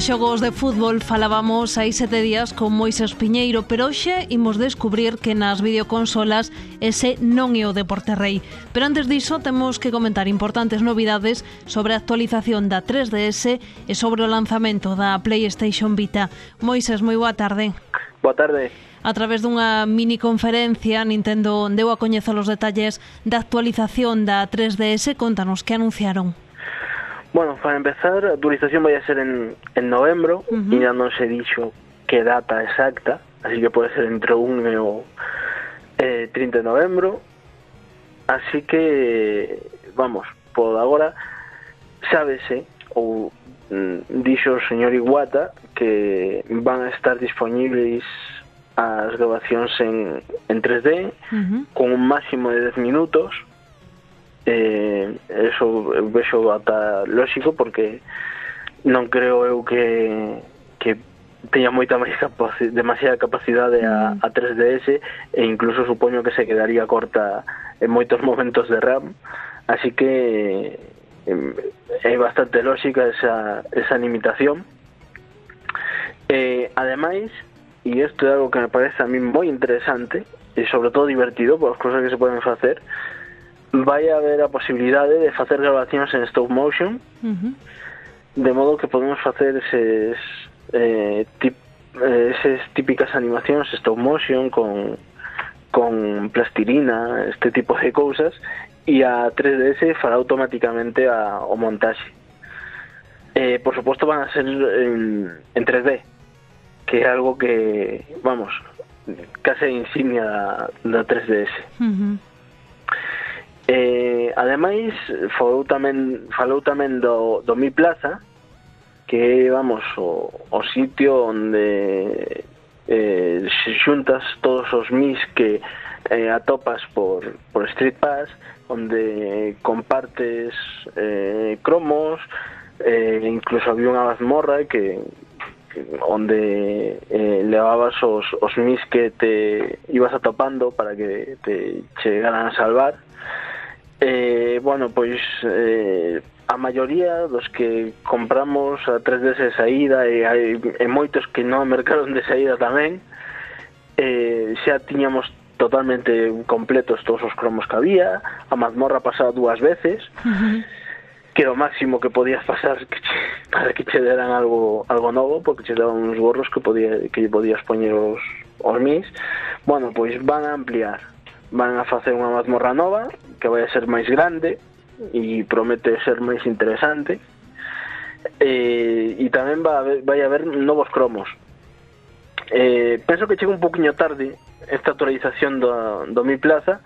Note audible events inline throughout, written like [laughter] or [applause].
Nos xogos de fútbol falábamos hai sete días con Moisés Piñeiro, pero hoxe imos descubrir que nas videoconsolas ese non é o deporte rei. Pero antes diso temos que comentar importantes novidades sobre a actualización da 3DS e sobre o lanzamento da PlayStation Vita. Moisés, moi boa tarde. Boa tarde. A través dunha mini conferencia, Nintendo deu a coñecer os detalles da actualización da 3DS. Contanos que anunciaron. Bueno, para empezar, a actualización vai a ser en, en novembro, uh -huh. e ainda non se dixo que data exacta, así que pode ser entre 1 e o eh, 30 de novembro, así que, vamos, por agora, sábese, ou mm, dixo o señor Iguata, que van a estar disponibles as grabacións en, en 3D, uh -huh. con un máximo de 10 minutos, eh, eso eu vexo ata lógico porque non creo eu que, que teña moita máis capaci demasiada capacidade a, a 3DS e incluso supoño que se quedaría corta en moitos [laughs] momentos de RAM. Así que é bastante lógica esa, esa limitación. Eh, ademais e isto é algo que me parece a mí moi interesante e sobre todo divertido por as cousas que se poden facer vai haber a posibilidade de facer grabacións en stop motion uh -huh. de modo que podemos facer eses, eh, tip, eh, eses típicas animacións stop motion con, con plastilina, este tipo de cousas e a 3DS fará automáticamente a, o montaxe eh, por suposto van a ser en, en 3D que é algo que, vamos case insignia da, da 3DS uh -huh. Eh, ademais, falou tamén, falou tamén do, do Mi Plaza, que é, vamos, o, o sitio onde eh, se xuntas todos os mis que eh, atopas por, por Street Pass, onde compartes eh, cromos, eh, incluso había unha mazmorra que, que onde eh, levabas os, os mis que te ibas atopando para que te chegaran a salvar. Eh, bueno, pois eh, a maioría dos que compramos a tres de saída e hai e moitos que non mercaron de saída tamén eh, xa tiñamos totalmente completos todos os cromos que había a mazmorra pasaba dúas veces uh -huh. que o máximo que podías pasar que che, [laughs] para que che deran algo algo novo porque che daban uns gorros que podía que podías poñer os, os mis bueno, pois van a ampliar van a facer unha mazmorra nova que vai a ser máis grande e promete ser máis interesante. Eh, e tamén va, vai haber novos cromos. Eh, penso que chega un poquinho tarde esta actualización do, do Mi Plaza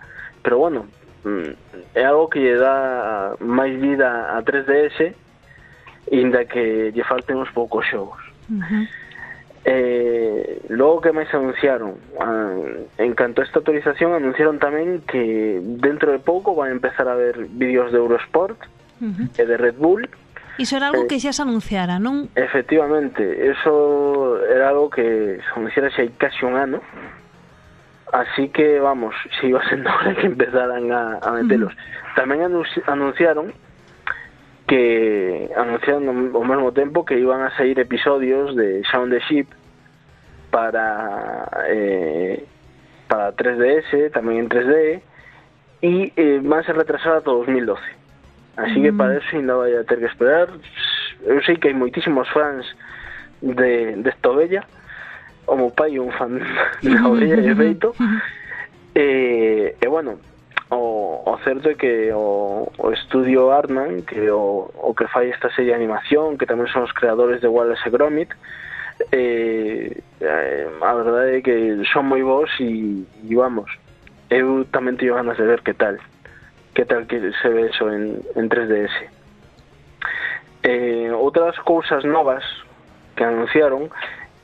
pero bueno mm, é algo que lle dá máis vida a 3DS inda que lle falten uns poucos xogos. Uh -huh. Eh, logo que máis anunciaron ah, en canto a esta autorización anunciaron tamén que dentro de pouco van a empezar a ver vídeos de Eurosport uh -huh. de Red Bull Iso era algo eh, que xa se anunciara, non? Efectivamente, eso era algo que se anunciara xa hai casi un ano así que, vamos, se iba sendo hora que empezaran a, a metelos uh -huh. tamén anunciaron que anunciaron ao mesmo tempo que iban a sair episodios de Sound the Ship para eh, para 3DS, tamén en 3D e eh, van ser retrasar ata 2012 así mm. que para eso ainda vai a ter que esperar eu sei que hai moitísimos fans de, desta ovella o meu pai un fan da ovella [laughs] de feito e, [laughs] e eh, eh, bueno, o, o certo é que o, o estudio Artman que o, o que fai esta serie de animación que tamén son os creadores de Wallace e Gromit eh, eh, a verdade é que son moi bons e, e vamos eu tamén teño ganas de ver que tal que tal que se ve eso en, en 3DS eh, outras cousas novas que anunciaron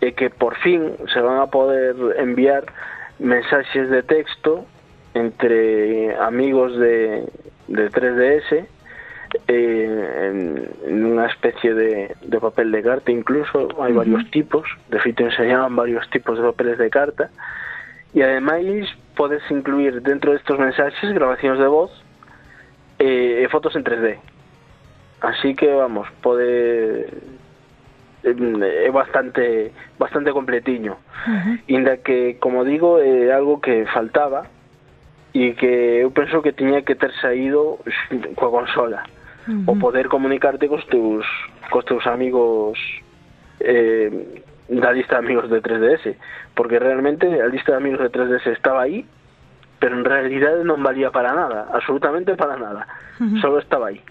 é que por fin se van a poder enviar mensaxes de texto entre amigos de, de 3DS eh, en, una especie de, de, papel de carta incluso, hay uh -huh. varios tipos, de hecho enseñaban varios tipos de papeles de carta y además puedes incluir dentro de estos mensajes grabaciones de voz eh, fotos en 3D. Así que vamos, puede é bastante bastante completiño. Uh -huh. Inda que, como digo, é algo que faltaba e que eu penso que tiña que ter saído coa consola uh -huh. o poder comunicarte cos teus cos teus amigos eh, da lista de amigos de 3DS porque realmente a lista de amigos de 3DS estaba aí pero en realidad non valía para nada absolutamente para nada uh -huh. solo estaba aí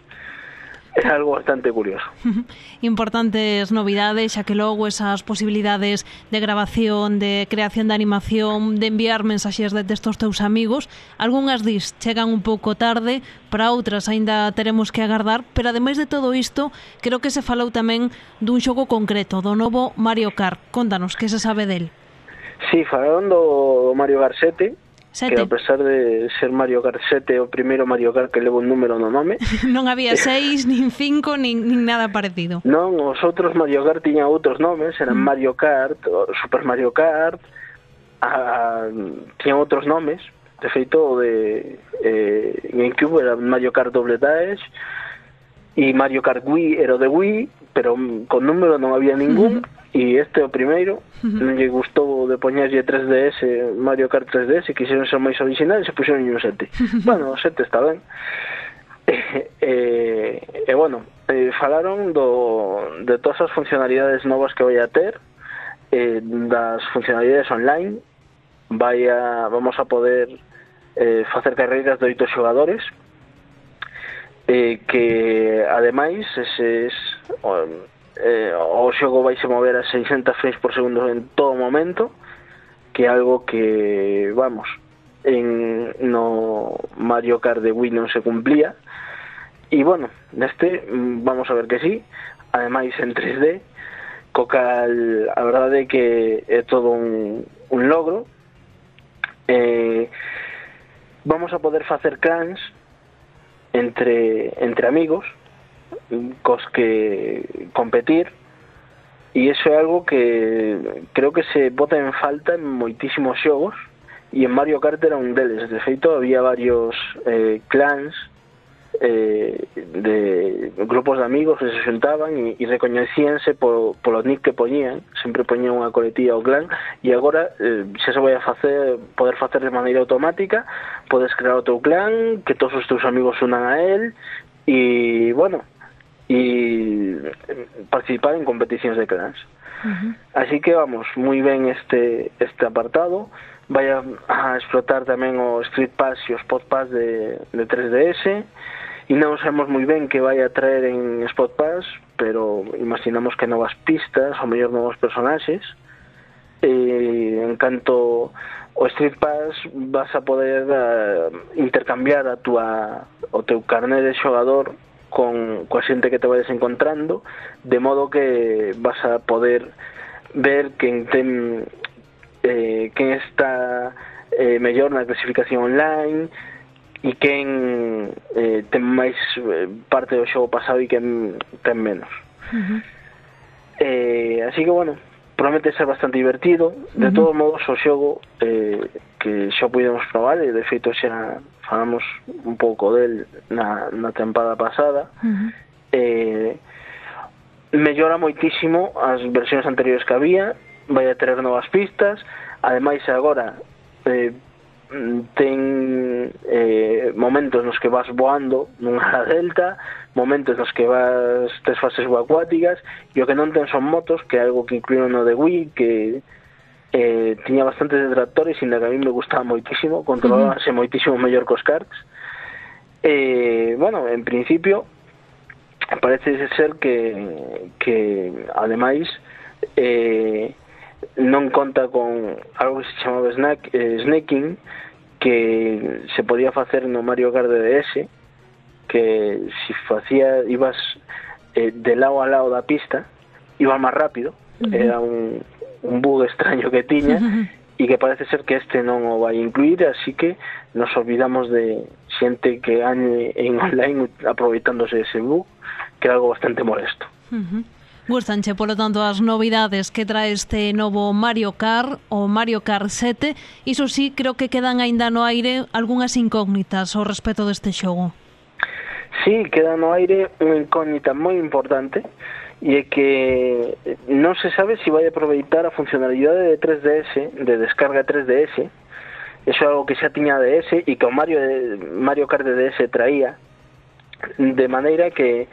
é algo bastante curioso. [laughs] Importantes novidades, xa que logo esas posibilidades de grabación, de creación de animación, de enviar mensaxes de textos aos teus amigos, algunhas dis chegan un pouco tarde, para outras aínda teremos que agardar, pero ademais de todo isto, creo que se falou tamén dun xogo concreto, do novo Mario Kart. Contanos, que se sabe del? Sí, falaron do Mario Kart 7, Sete. Que a pesar de ser Mario Kart 7 o primeiro Mario Kart que levo un número no nome [laughs] Non había seis, nin cinco, nin, nin nada parecido Non, os outros Mario Kart tiñan outros nomes Eran mm. Mario Kart, Super Mario Kart a, Tiñan outros nomes De feito, o de eh, Gamecube era Mario Kart Double Dash E Mario Kart Wii era o de Wii Pero con número non había ningún mm E este é o primeiro, non lle gustou de poñerlle 3DS, Mario Kart 3DS, quixeron ser máis originales e puxeron un 7. bueno, o 7 está ben. [laughs] E, e, e bueno, e, falaron do, de todas as funcionalidades novas que vai a ter, eh, das funcionalidades online, vai a, vamos a poder eh, facer carreiras de oito xogadores, eh, que ademais eses, eh, o xogo vai se mover a 600 frames por segundo en todo momento que é algo que vamos en no Mario Kart de Wii non se cumplía. E bueno, neste mm, vamos a ver que sí. Ademais en 3D co cal a verdade é que é todo un, un logro. Eh, vamos a poder facer clans entre entre amigos cos que competir e iso é algo que creo que se bota en falta en moitísimos xogos e en Mario Kart era un deles. De feito había varios eh, clans eh, de grupos de amigos que se xuntaban e, e recoñecíanse po, polo nick que poñían. Sempre poñían unha coletilla ao clan e agora eh, xa se vai a facer poder facer de maneira automática podes crear o teu clan que todos os teus amigos unan a él e bueno, y eh, participar en competiciones de clans. Uh -huh. Así que vamos, muy ben este este apartado. Vai a, a explotar tamén o Street Pass e os Spot Pass de, de 3DS. E non sabemos moi ben que vai a traer en Spot Pass, pero imaginamos que novas pistas, ou mellor novos personaxes. E en canto o Street Pass vas a poder a, intercambiar a tua, o teu carnet de xogador con coa xente que te vades encontrando, de modo que vas a poder ver quen ten eh, quen está eh, mellor na clasificación online e quen eh, ten máis eh, parte do xogo pasado e quen ten menos. Uh -huh. eh, así que, bueno, promete ser bastante divertido. De uh -huh. todos modos, o xogo eh, que xa podemos probar, e de feito xa falamos un pouco del na, na tempada pasada, uh -huh. eh, mellora moitísimo as versións anteriores que había, vai a ter novas pistas, ademais agora eh, ten eh, momentos nos que vas voando nunha [laughs] delta, momentos nos que vas tes fases acuáticas, e o que non ten son motos, que é algo que incluíron no de Wii, que eh, tiña bastantes detractores, e que a mí me gustaba moitísimo, controlábase uh -huh. moitísimo mellor cos karts. Eh, bueno, en principio, parece ser que, que ademais, eh, non conta con algo que se chamaba snack, eh, snacking, que se podía facer no Mario Kart DS, que si facía, ibas eh, de lado a lado da pista, ibas máis rápido, uh -huh. era un un bug extraño que tiña [laughs] e que parece ser que este non o vai incluir, así que nos olvidamos de xente que ande en online aproveitándose ese bug, que é algo bastante molesto. Uh -huh. Gustanche, polo tanto, as novidades que trae este novo Mario Kart, o Mario Kart 7, iso sí, creo que quedan aínda no aire algunhas incógnitas ao respecto deste xogo. Sí, queda no aire unha incógnita moi importante, e é que non se sabe se si vai aproveitar a funcionalidade de 3DS, de descarga 3DS, eso é algo que xa tiña DS e que o Mario, eh, Mario Kart de DS traía, de maneira que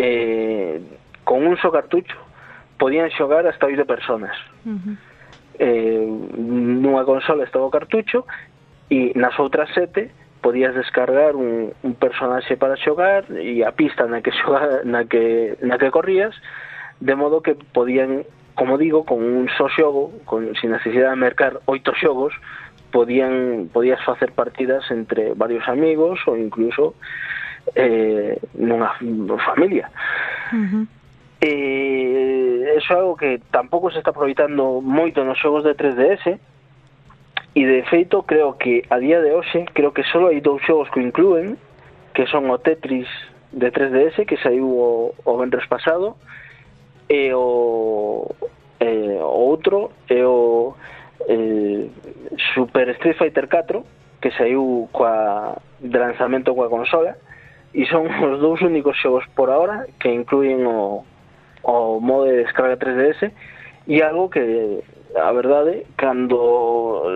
eh, con un só cartucho podían xogar hasta oito personas. Uh -huh. eh, nunha consola estaba o cartucho e nas outras sete podías descargar un, un personaxe para xogar e a pista na que [laughs] xogar, na que na que corrías, de modo que podían, como digo, con un só xogo, con sin necesidade de mercar oito xogos, podían podías facer partidas entre varios amigos ou incluso eh, nunha familia. Uh -huh. Eh, eso é algo que tampouco se está aproveitando moito nos xogos de 3DS, e de feito creo que a día de hoxe creo que só hai dous xogos que incluen que son o Tetris de 3DS que saiu o, o vendres pasado e o eh, o outro é o eh, Super Street Fighter 4 que saiu coa, de lanzamento coa consola. E son [laughs] os dous únicos xogos por ahora que incluyen o, o modo de descarga 3DS e algo que a verdade cando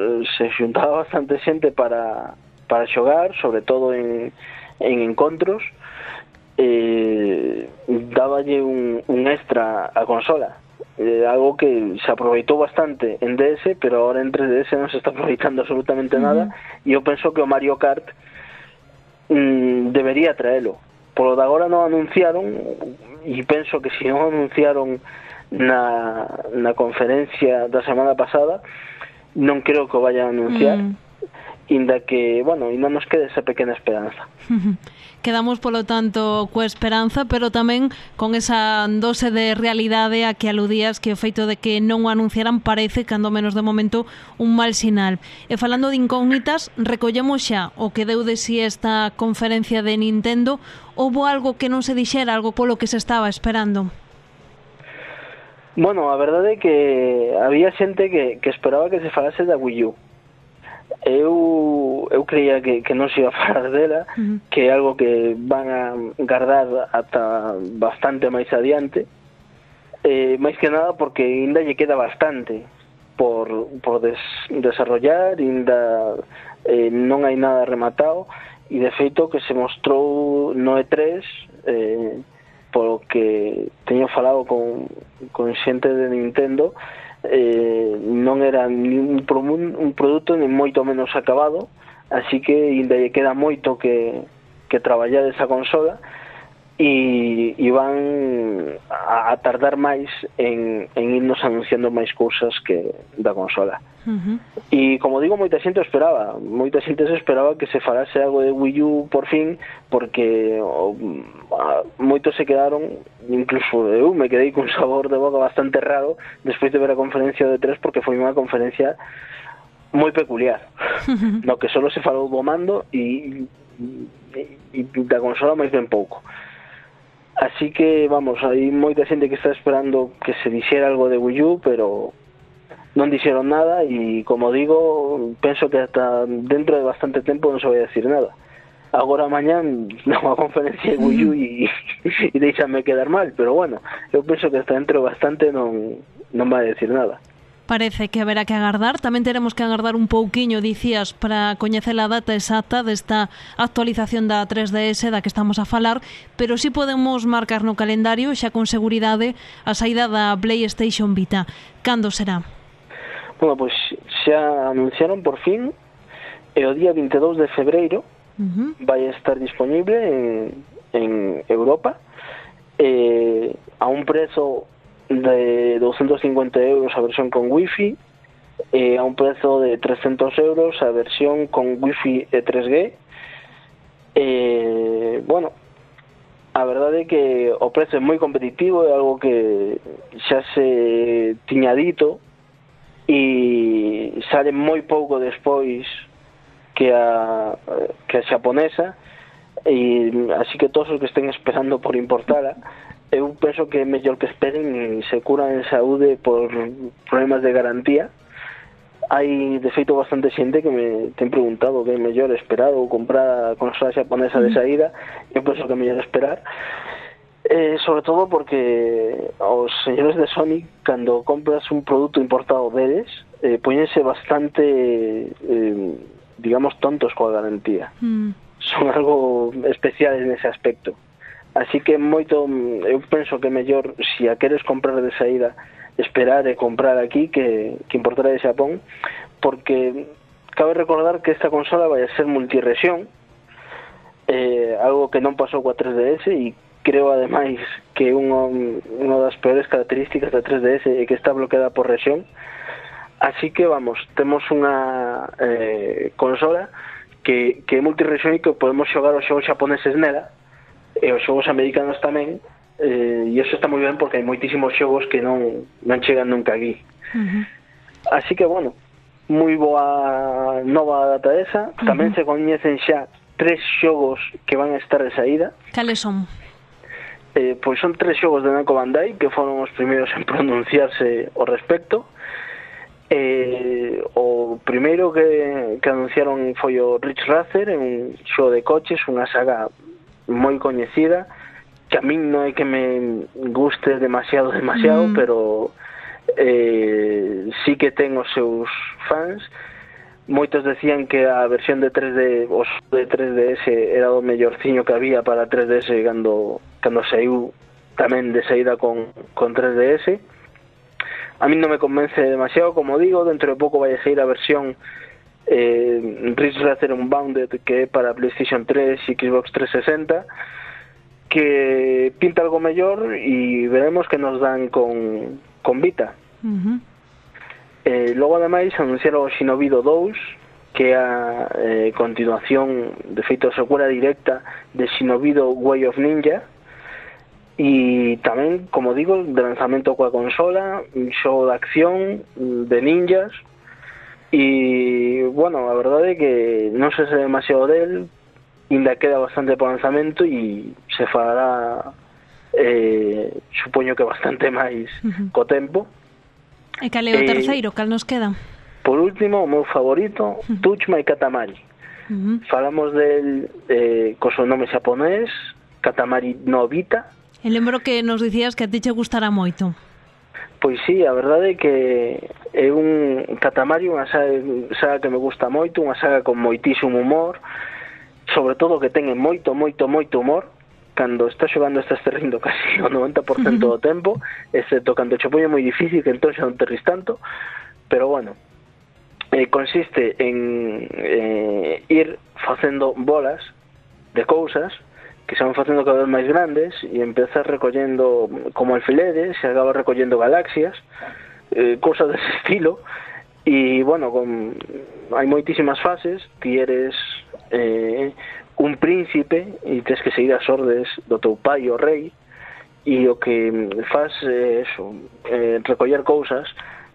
se xuntaba [laughs] bastante xente para, para xogar, sobre todo en, en encontros, eh, dáballe un, un extra a consola. Eh, algo que se aproveitou bastante en DS, pero ahora en 3DS non se está [laughs] aproveitando absolutamente nada, uh -huh. e eu penso que o Mario Kart mm, debería traelo polo de agora non anunciaron e penso que se non anunciaron na, na conferencia da semana pasada non creo que o vayan a anunciar mm. inda que, bueno, ainda nos quede esa pequena esperanza [laughs] Quedamos, polo tanto, coa esperanza, pero tamén con esa dose de realidade a que aludías que o feito de que non o anunciaran parece, cando menos de momento, un mal sinal. E falando de incógnitas, recollemos xa o que deu de si esta conferencia de Nintendo. Houbo algo que non se dixera, algo polo que se estaba esperando? Bueno, a verdade é que había xente que, que esperaba que se falase da Wii U. Eu, eu creía que, que non se iba a falar dela, uh -huh. que é algo que van a guardar ata bastante máis adiante, eh, máis que nada porque ainda lle queda bastante por, por des, desarrollar, ainda eh, non hai nada rematado, e de feito que se mostrou no E3 eh, polo que teño falado con, con xente de Nintendo eh, non era ni un, un produto ni moito menos acabado así que ainda lle queda moito que, que traballar esa consola e, e van a, a tardar máis en, en irnos anunciando máis cousas que da consola. Uh -huh. E como digo, moita xente esperaba, moita xente se esperaba que se falase algo de Wii U por fin, porque o, a, moitos se quedaron, incluso eu me quedei cun sabor de boca bastante raro despois de ver a conferencia de 3 porque foi unha conferencia moi peculiar, uh -huh. no que solo se falou do mando e, e, e da consola máis ben pouco. Uh Así que, vamos, hai moita xente que está esperando que se dixera algo de Wii U, pero non dixeron nada e, como digo, penso que hasta dentro de bastante tempo non se vai a decir nada. Agora mañán [laughs] unha conferencia de Wii U [laughs] e, e [laughs] deixame quedar mal, pero bueno, eu penso que hasta dentro de bastante non, non vai a decir nada. parece que haberá que agardar. Tamén teremos que agardar un pouquiño, dicías, para coñecer a data exacta desta actualización da 3DS da que estamos a falar, pero sí podemos marcar no calendario xa con seguridade a saída da PlayStation Vita. Cando será? Bueno, pois xa anunciaron por fin e o día 22 de febreiro uh -huh. vai estar disponible en, en Europa eh, a un prezo de 250 euros a versión con wifi eh, a un prezo de 300 euros a versión con wifi e 3G eh, bueno a verdade é que o prezo é moi competitivo é algo que xa se tiña dito e sale moi pouco despois que a que a xaponesa e así que todos os que estén esperando por importala eu penso que é mellor que esperen e se curan en saúde por problemas de garantía hai de feito bastante xente que me ten preguntado que é mellor esperar ou comprar a consola xaponesa de saída eu penso que é mellor esperar Eh, sobre todo porque os señores de Sony, cando compras un produto importado deles, eh, poñense bastante, eh, digamos, tontos coa garantía. Mm. Son algo especiales nese aspecto. así que moito mm, eu penso que mellor se si a queres comprar de saída esperar e comprar aquí que, que importar de Xapón porque cabe recordar que esta consola vai a ser multiresión eh, algo que non pasou coa 3DS e creo ademais que unha, unha das peores características da 3DS é que está bloqueada por rexión. Así que vamos, temos unha eh, consola que, que é multirrexión e que podemos xogar os xogos xaponeses nela e os xogos americanos tamén eh, e eso está moi ben porque hai moitísimos xogos que non, non chegan nunca aquí uh -huh. así que bueno moi boa nova data esa uh -huh. tamén se coñecen xa tres xogos que van a estar de saída cales son? Eh, pois son tres xogos de Namco Bandai que foron os primeiros en [laughs] pronunciarse ao respecto Eh, o primeiro que, que anunciaron foi o Rich Racer, un xogo de coches, unha saga moi coñecida que a min non é que me guste demasiado, demasiado, mm. pero eh, sí que ten os seus fans moitos decían que a versión de 3D os de 3DS era o mellorciño que había para 3DS cando, cando saiu tamén de saída con, con 3DS a mí non me convence demasiado como digo, dentro de pouco vai a sair a versión eh, Ridge Racer Unbounded que é para Playstation 3 e Xbox 360 que pinta algo mellor e veremos que nos dan con, con Vita uh -huh. eh, logo ademais anunciaron Shinobi do 2 que é a eh, continuación de feito secuela directa de Shinobi do Way of Ninja e tamén, como digo, de lanzamento coa consola, un xogo de acción de ninjas E, bueno, a verdade é que non se sabe demasiado del, ainda queda bastante por lanzamento e se fará eh, supoño que bastante máis uh -huh. co tempo. E eh, cal é o eh, terceiro? Cal nos queda? Por último, o meu favorito, uh e Touch My Katamari. Uh -huh. Falamos del eh, co seu nome xaponés, Katamari Nobita. E lembro que nos dicías que a ti che gustará moito. Pois sí, a verdade é que é un Catamario, unha saga, saga que me gusta moito, unha saga con moitísimo humor, sobre todo que ten moito, moito, moito humor, cando estás xogando estás terrindo casi o 90% do [laughs] tempo, excepto cando che poñe moi difícil, que entón xa non te ris tanto, pero bueno, eh, consiste en eh, ir facendo bolas de cousas que se van facendo cada vez máis grandes e empezar recollendo como alfileres e acaba recollendo galaxias eh, cosas dese [laughs] estilo. E bueno con, hai moitísimas fases ti eres eh, un príncipe e tens que seguir as ordes do teu pai o rei e o que faz é eh, eso, eh, recoller cousas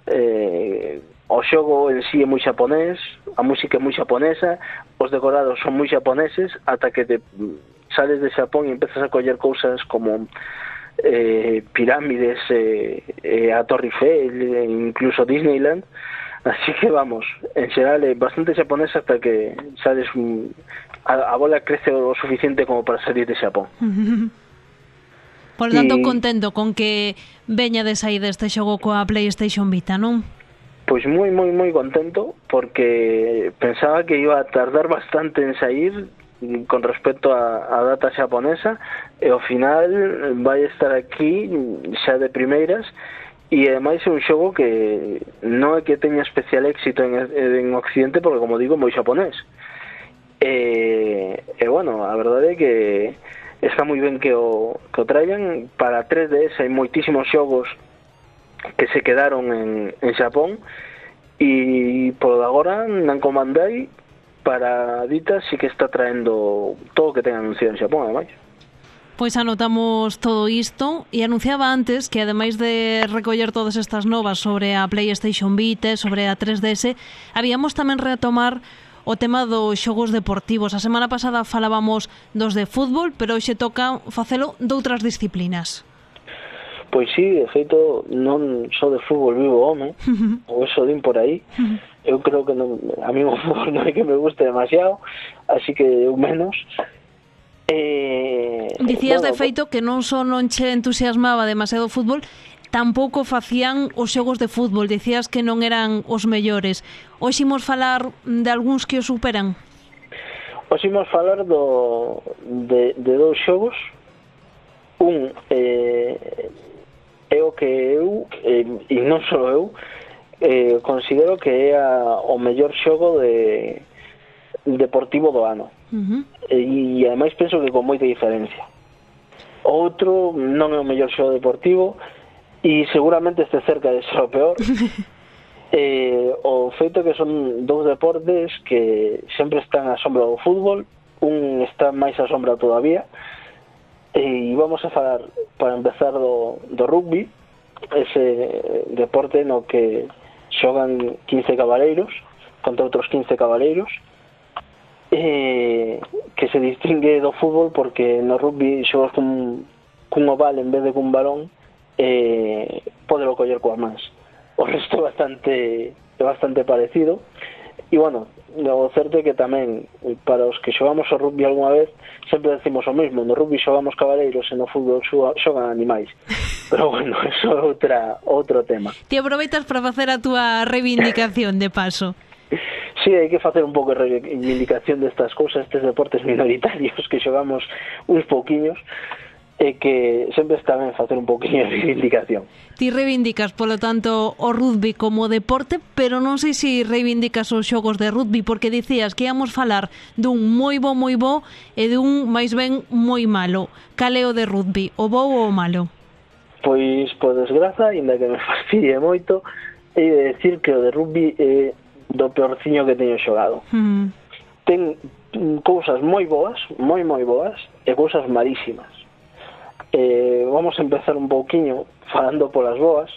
eh, o xogo en sí é moi xaponés a música é moi xaponesa os decorados son moi xaponeses ata que te sales de Xapón e empezas a coller cousas como eh, pirámides, eh, eh, a Torre Eiffel, e incluso Disneyland. Así que vamos, en xeral é bastante xaponés hasta que sales un, a, a bola crece o suficiente como para salir de Xapón. [laughs] Por tanto, y... contento con que veña de sair deste xogo coa PlayStation Vita, non? Pois moi, moi, moi contento, porque pensaba que iba a tardar bastante en sair, con respecto a, a data xaponesa e ao final vai estar aquí xa de primeiras E ademais é un xogo que non é que teña especial éxito en, en Occidente porque, como digo, moi xaponés. E, e bueno, a verdade é que está moi ben que o, que o traian. Para 3DS hai moitísimos xogos que se quedaron en, en Xapón e por agora Namco Bandai para dita sí que está traendo todo o que ten anunciado en Xapón, ademais. Pois anotamos todo isto e anunciaba antes que ademais de recoller todas estas novas sobre a PlayStation Vita, sobre a 3DS, habíamos tamén retomar o tema dos xogos deportivos. A semana pasada falábamos dos de fútbol, pero hoxe toca facelo doutras disciplinas. Pois sí, de feito, non só de fútbol vivo home, [laughs] ou eso din por aí, eu creo que non, a mí o fútbol [laughs] non é que me guste demasiado, así que eu menos. Eh, Dicías bueno, de feito que non só non che entusiasmaba demasiado o fútbol, tampouco facían os xogos de fútbol, dicías que non eran os mellores. Hoxe imos falar de algúns que os superan. Hoxe imos falar do, de, de dous xogos. Un eh, é o que eu, eh, e non só eu, eh, considero que é a, o mellor xogo de deportivo do ano. Uh -huh. e, e ademais penso que con moita diferencia. Outro non é o mellor xogo deportivo e seguramente este cerca de ser o peor. [laughs] Eh, o feito que son dous deportes que sempre están a sombra do fútbol. Un está máis a sombra todavía. E vamos a falar para empezar do, do rugby. Ese deporte no que xogan 15 cabaleiros contra outros 15 cabaleiros eh, que se distingue do fútbol porque no rugby xogas cun, cun oval en vez de cun balón eh, podelo coller coas mans. O resto bastante é bastante parecido. E, bueno, o certo é que tamén eh, para os que xogamos o rugby algunha vez sempre decimos o mesmo, no rugby xogamos cabaleiros e no fútbol xogan animais. [laughs] Pero bueno, [laughs] eso é outra, outro tema. Te aproveitas para facer a túa reivindicación de paso. [laughs] Sí, hai que facer un pouco de reivindicación destas cousas, estes deportes minoritarios que xogamos uns pouquiños e que sempre está ben facer un poquinho de reivindicación. Ti reivindicas, polo tanto, o rugby como deporte, pero non sei se reivindicas os xogos de rugby, porque dicías que íamos falar dun moi bo, moi bo e dun máis ben moi malo. Caleo de rugby, o bo ou o malo? Pois, por desgraza, inda que me [laughs] fastidie moito, e de decir que o de rugby é do peorciño que teño xogado. Mm. Ten cousas moi boas, moi moi boas, e cousas malísimas eh, vamos a empezar un pouquiño falando polas boas.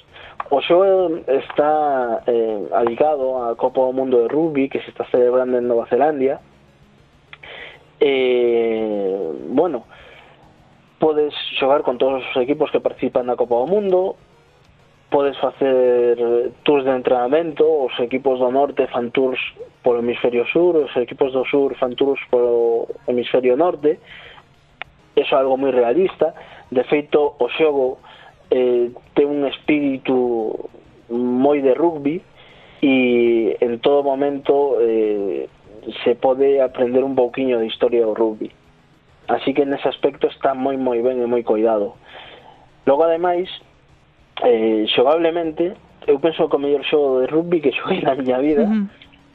O xogo está eh, aligado á Copa do Mundo de Rugby que se está celebrando en Nova Zelandia. Eh, Bueno, podes xogar con todos os equipos que participan na Copa do Mundo podes facer tours de entrenamento, os equipos do norte fan tours polo hemisferio sur, os equipos do sur fan tours polo hemisferio norte, eso é algo moi realista de feito o xogo eh, ten un espírito moi de rugby e en todo momento eh, se pode aprender un pouquiño de historia do rugby así que nese aspecto está moi moi ben e moi coidado logo ademais eh, xogablemente eu penso que o mellor xogo de rugby que [laughs] xoguei na miña vida uh -huh.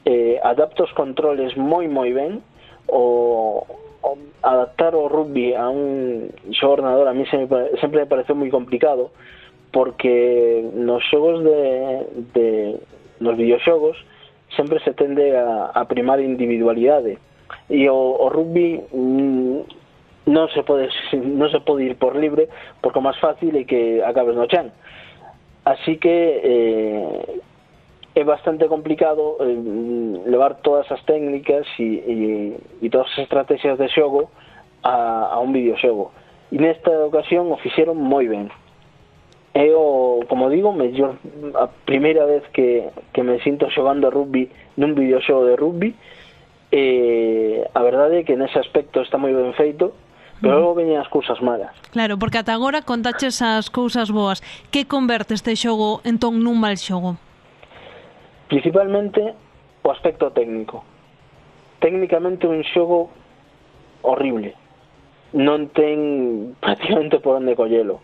eh, adapta os controles moi moi ben o, adaptar o rugby a un xogo ordenador a mí se me, sempre me pareceu moi complicado porque nos xogos de, de nos videoxogos sempre se tende a, primar individualidade e o, rugby mm, non se pode [laughs] non se pode ir por libre porque o máis fácil é que acabes no chan. Así que eh, é bastante complicado eh, levar todas as técnicas e, e, e todas as estrategias de xogo a, a un videoxogo. E nesta ocasión o fixeron moi ben. É o, como digo, mellor, a primeira vez que, que me sinto xogando rugby nun videoxogo de rugby, eh, E, a verdade é que nese aspecto está moi ben feito, pero logo veñen as cousas malas. Claro, porque ata agora contaches as cousas boas. Que converte este xogo entón nun mal xogo? Principalmente o aspecto técnico. Técnicamente un xogo horrible. Non ten [laughs] prácticamente por onde collelo.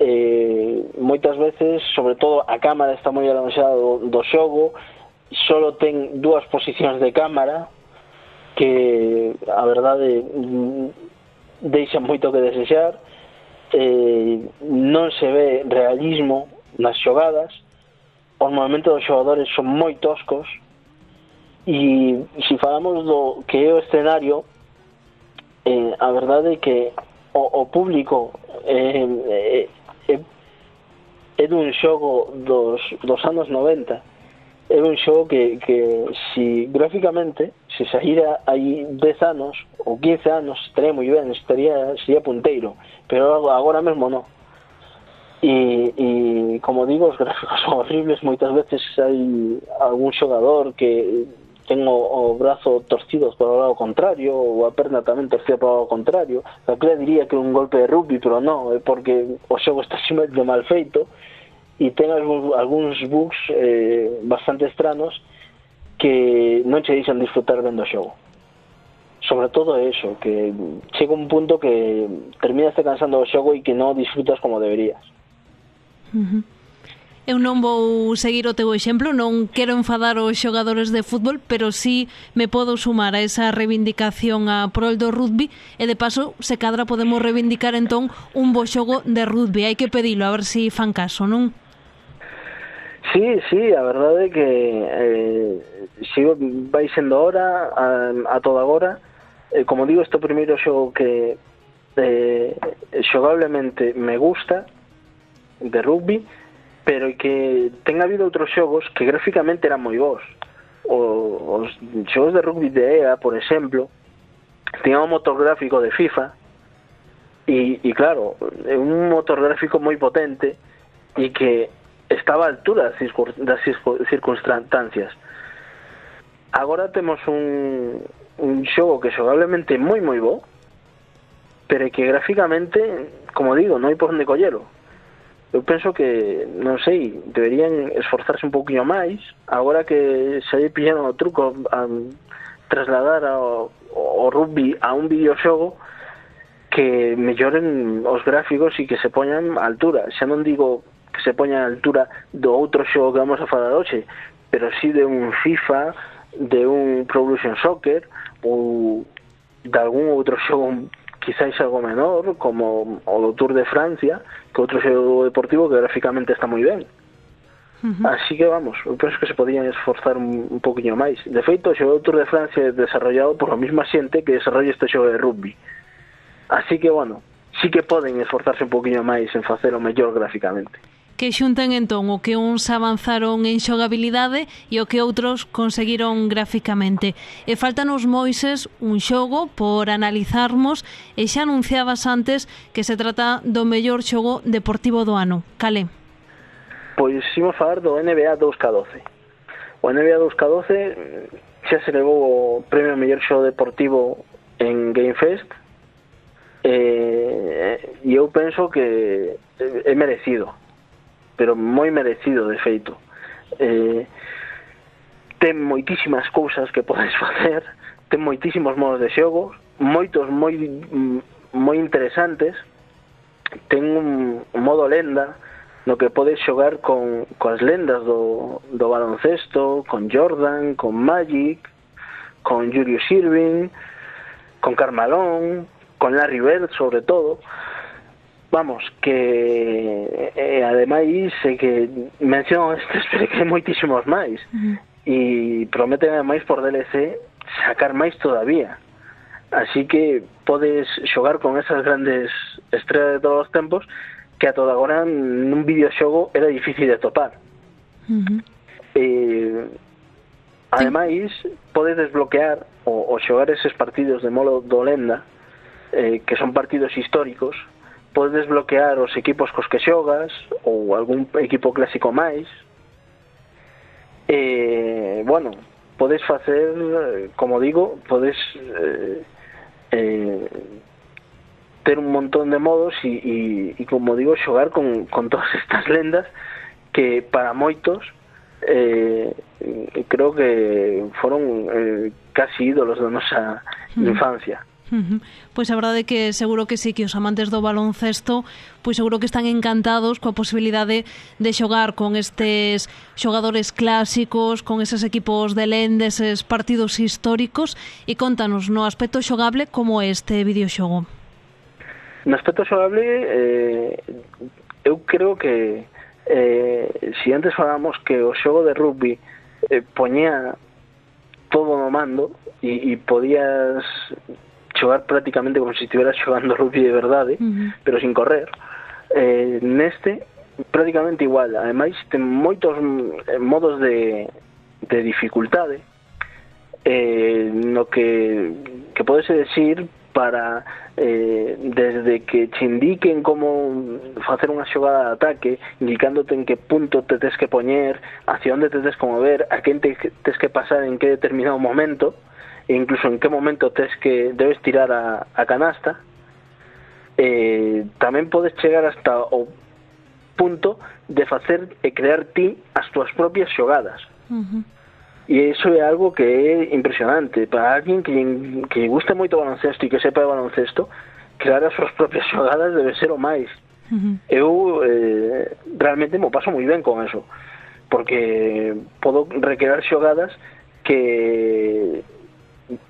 Eh, moitas veces, sobre todo a cámara está moi alonxada do, do xogo, solo ten dúas posicións de cámara que a verdade mm, deixan moito que desexar eh, non se ve realismo nas xogadas os movimentos dos xogadores son moi toscos e se falamos do que é o escenario eh, a verdade é que o, o público eh, é, é, é dun xogo dos, dos anos 90 é un xogo que, que si gráficamente se saíra aí 10 anos ou 15 anos estaría moi ben, estaría, sería punteiro pero agora mesmo non e, e como digo, os gráficos son horribles. Moitas veces hai algún xogador que ten o, o brazo torcido para o lado contrario ou a perna tamén torcida para o lado contrario. Calquera diría que é un golpe de rugby pero non, é porque o xogo está de mal feito e ten algún, algúns bugs eh, bastante estranos que non che deixan disfrutar vendo o xogo. Sobre todo eso, que chega un punto que terminas te cansando o xogo e que non disfrutas como deberías. Uh -huh. Eu non vou seguir o teu exemplo, non quero enfadar os xogadores de fútbol, pero sí me podo sumar a esa reivindicación a prol do rugby e de paso, se cadra podemos reivindicar entón un bo xogo de rugby. Hai que pedilo, a ver se si fan caso, non? Sí, sí, a verdade é que eh, sigo, vai sendo hora a, a toda agora. Eh, como digo, este primeiro xogo que eh, xogablemente me gusta, de rugby pero que ten habido outros xogos que gráficamente eran moi bons. O, os xogos de rugby de EA, por exemplo tiñan un motor gráfico de FIFA e, e claro, é un motor gráfico moi potente e que estaba a altura das, das circunstancias. Agora temos un, un xogo que xogablemente moi moi bo pero que gráficamente, como digo, non hai por onde collelo eu penso que, non sei, deberían esforzarse un pouquinho máis, agora que se lle pillaron o truco a, a trasladar ao, o rugby a un videoxogo que melloren os gráficos e que se poñan a altura. Xa non digo que se poñan a altura do outro xogo que vamos a falar hoxe, pero si sí de un FIFA, de un Pro Evolution Soccer ou de algún outro xogo quizáis algo menor, como o do Tour de Francia, que outro xogo deportivo que gráficamente está moi ben. Uh -huh. Así que vamos, eu penso que se podían esforzar un, un poquinho máis. De feito, o xogo do Tour de Francia é desarrollado por a mesma xente que desarrolla este xogo de rugby. Así que, bueno, sí que poden esforzarse un poquinho máis en facelo mellor gráficamente que xuntan entón o que uns avanzaron en xogabilidade e o que outros conseguiron gráficamente. E faltanos Moises un xogo por analizarmos e xa anunciabas antes que se trata do mellor xogo deportivo do ano. Calé? Pois ximo falar do NBA 2K12. O NBA 2K12 mm, xa se levou o premio mellor xogo deportivo en Game Fest eh, eh, e eh, eu penso que eh, é merecido pero moi merecido de feito. Eh, ten moitísimas cousas que podes [laughs] facer ten moitísimos modos de xogo moitos moi mm, moi interesantes. Ten un modo lenda no que podes xogar con, coas lendas do, do baloncesto, con Jordan, con Magic, con Julius Irving, con Carmalón, con Larry Bird sobre todo, vamos, que eh, ademais é que menciono estes [laughs] pero que moitísimos máis uh -huh. e prometen máis por DLC sacar máis todavía así que podes xogar con esas grandes estrelas de todos os tempos que a toda agora nun videoxogo era difícil de topar uh -huh. e, ademais podes desbloquear o, o xogar eses partidos de modo do lenda eh, que son partidos históricos podes bloquear os equipos cos que xogas ou algún equipo clásico máis e, bueno, podes facer, como digo, podes eh, eh, ter un montón de modos e, e, e como digo, xogar con, con [laughs] todas estas lendas que para moitos eh, creo que foron eh, casi ídolos da nosa hmm. infancia. Mm. Pois a verdade é que seguro que sí que os amantes do baloncesto pois seguro que están encantados coa posibilidade de xogar con estes xogadores clásicos, con eses equipos de lende, eses partidos históricos e contanos no aspecto xogable como é este videoxogo. No aspecto xogable eh, eu creo que eh, si antes falábamos que o xogo de rugby eh, poñía todo no mando e, e podías xogar prácticamente como se estiveras [laughs] xogando rugby de verdade, uh -huh. pero sin correr. Eh, neste prácticamente igual, ademais ten moitos eh, modos de de dificultade eh, no que que podese decir para eh, desde que che indiquen como facer unha xogada de ataque, indicándote en que punto te tes que poñer, hacia onde te tes que mover, a quen te tes que pasar en que determinado momento, uh e incluso en que momento tes que debes tirar a, a canasta eh, tamén podes chegar hasta o punto de facer e crear ti as túas propias xogadas uh -huh. e iso é algo que é impresionante para alguén que, que gusta moito o baloncesto e que sepa de baloncesto crear as súas propias [laughs] xogadas debe ser o máis uh -huh. eu eh, realmente mo paso moi ben con eso porque podo recrear xogadas que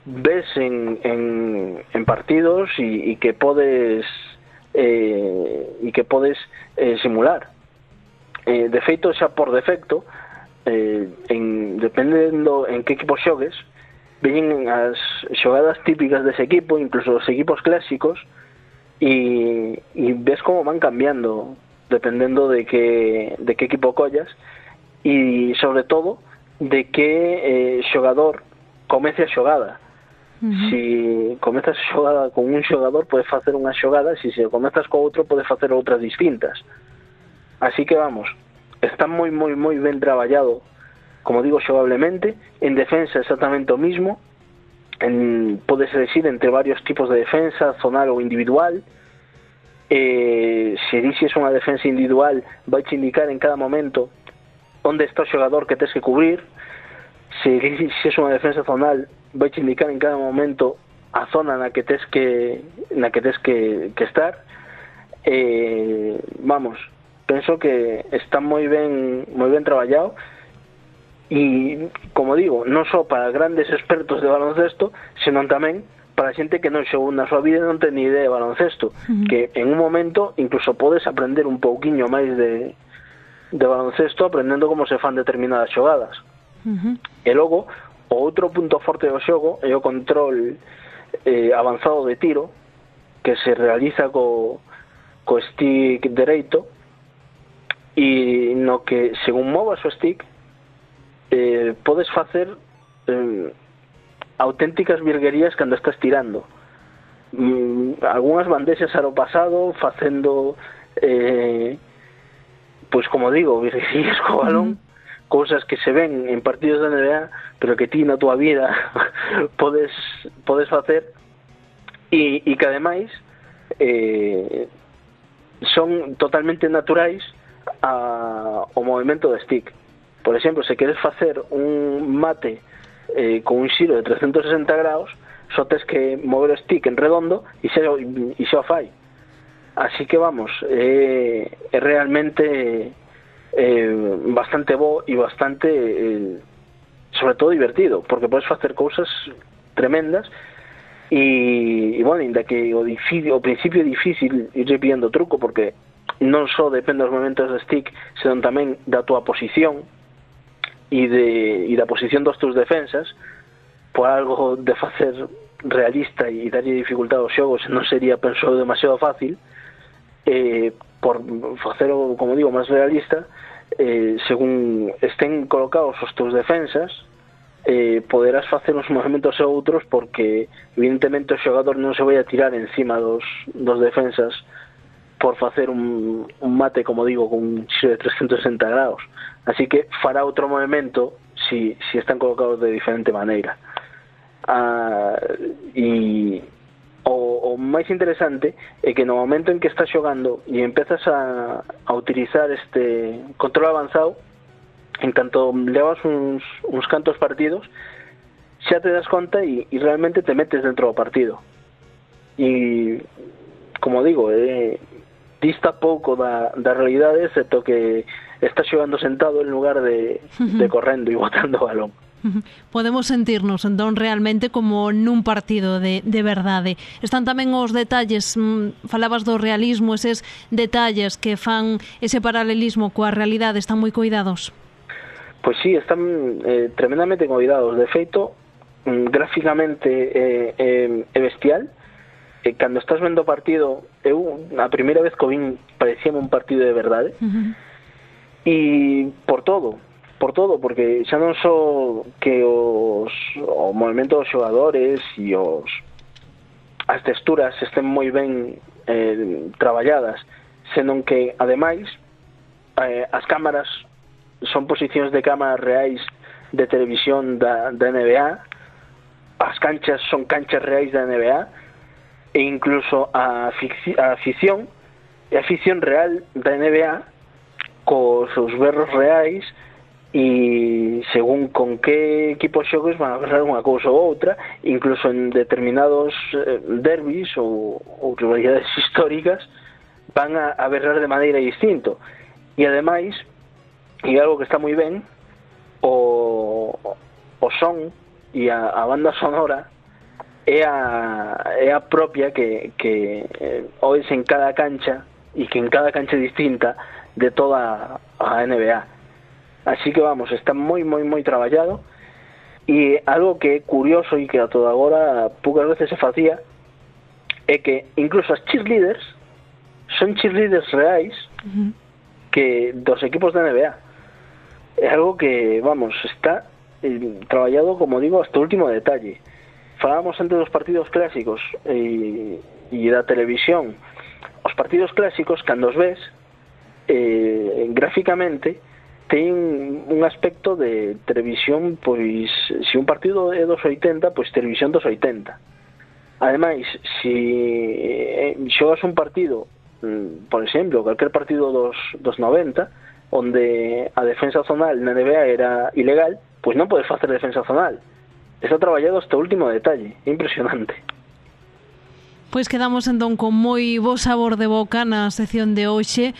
ves en, en, en partidos y, y, que podes eh, e que podes eh, simular. Eh, de feito xa por defecto eh, en, dependendo en que equipo xogues veñen as xogadas típicas dese equipo, incluso os equipos clásicos e, e ves como van cambiando dependendo de que, de que equipo collas e sobre todo de que eh, xogador comece a xogada Uh -huh. Si comezas a xogada con un xogador podes facer unha xogada, si se comezas co outro podes facer outras distintas. Así que vamos, está moi moi moi ben traballado como digo xogablemente en defensa exactamente o mismo en, podes elegir entre varios tipos de defensa zonal ou individual eh, se dixes unha defensa individual vai te indicar en cada momento onde está o xogador que tes que cubrir se, [laughs] se es unha defensa zonal vai te indicar en cada momento a zona na que tes que na que tes que, que estar eh, vamos penso que está moi ben moi ben traballado e como digo, non só para grandes expertos de baloncesto, senón tamén para xente que non xogou na súa vida e non ten ni idea de baloncesto, uh -huh. que en un momento incluso podes aprender un pouquiño máis de de baloncesto aprendendo como se fan determinadas xogadas. Uh -huh. E logo, o outro punto forte do xogo é o control eh, avanzado de tiro que se realiza co, co stick dereito e no que según movas o stick eh, podes facer eh, auténticas virguerías cando estás tirando mm, algunhas bandexas ao pasado facendo eh, pois como digo, [laughs] virguerías co balón cousas que se ven en partidos da NBA, pero que ti na túa vida [laughs] podes podes facer e, e que ademais eh, son totalmente naturais a, o movimento de stick. Por exemplo, se queres facer un mate eh, con un xiro de 360 graus, só tes que mover o stick en redondo e xa, e xa fai. Así que vamos, eh, é eh, realmente eh, bastante bo e bastante eh, sobre todo divertido porque podes facer cousas tremendas e, e bueno, inda que o, difícil, o principio é difícil ir pillando truco porque non só depende dos momentos de stick senón tamén da tua posición e, de, e da posición dos teus defensas. Por algo de facer realista e darlle dificultade ao xogo non sería, penso, demasiado fácil. Eh, por facer o, como digo, máis realista, eh, según estén colocados os teus defensas, eh, poderás facer uns movimentos e outros porque evidentemente o xogador non se vai a tirar encima dos, dos defensas por facer un, un mate, como digo, con un xiro de 360 grados. Así que fará outro movimento si, si están colocados de diferente maneira. Ah, e o, o máis interesante é que no momento en que estás xogando e empezas a, a utilizar este control avanzado en canto levas uns, uns cantos partidos xa te das conta e, e realmente te metes dentro do partido. E como digo eh, dista pouco da, da realidade excepto que estás xogando sentado en lugar de, de [laughs] correndo e botando o balón. [laughs] Podemos sentirnos entón realmente como nun partido de, de verdade. Están tamén os detalles, mm, falabas do realismo, eses detalles que fan ese paralelismo coa realidade, están moi cuidados. Pois sí, están eh, tremendamente cuidados. De feito, mm, gráficamente é eh, eh, bestial, eh, cando estás vendo o partido, eu a primeira vez que o vin parecíame un partido de verdade. Uh -huh. E por todo, por todo, porque xa non só que os o movimento dos xogadores e os as texturas estén moi ben eh, traballadas, senón que ademais eh, as cámaras son posicións de cámaras reais de televisión da, da NBA, as canchas son canchas reais da NBA e incluso a, a afición e a afición real da NBA cos seus berros reais e según con que equipo xogues van a pasar unha cousa ou outra, incluso en determinados eh, derbis ou, ou rivalidades [laughs] históricas van a, a berrar de maneira distinto. E ademais, e algo que está moi ben, o, o son e a, a banda sonora é a, é a propia que, que eh, oes en cada cancha e que en cada cancha distinta de toda a NBA Así que vamos, está moi, moi, moi traballado e algo que é curioso e que a toda agora poucas veces se facía é que incluso as cheerleaders son cheerleaders reais uh -huh. que dos equipos da NBA. É algo que, vamos, está eh, traballado, como digo, hasta o último detalle. Falábamos antes dos partidos clásicos e, e da televisión. Os partidos clásicos, cando os ves, eh, gráficamente, ten un aspecto de televisión pois se un partido é dos 80 pois televisión dos 80 ademais se eh, xogas un partido mm, por exemplo, calquer partido dos, dos 90 onde a defensa zonal na NBA era ilegal pois non podes facer defensa zonal. Está traballado hasta o último detalle impresionante. Pois quedamos entón con moi bo sabor de boca na sección de hoxe.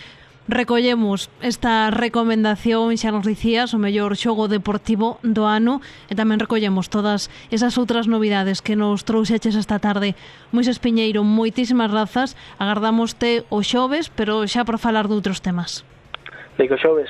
Recollemos esta recomendación, xa nos dicías, o mellor xogo deportivo do ano e tamén recollemos todas esas outras novidades que nos trouxeches esta tarde. Moisés Piñeiro, moitísimas grazas. Agardámoste o xoves, pero xa por falar de outros temas. Digo xoves.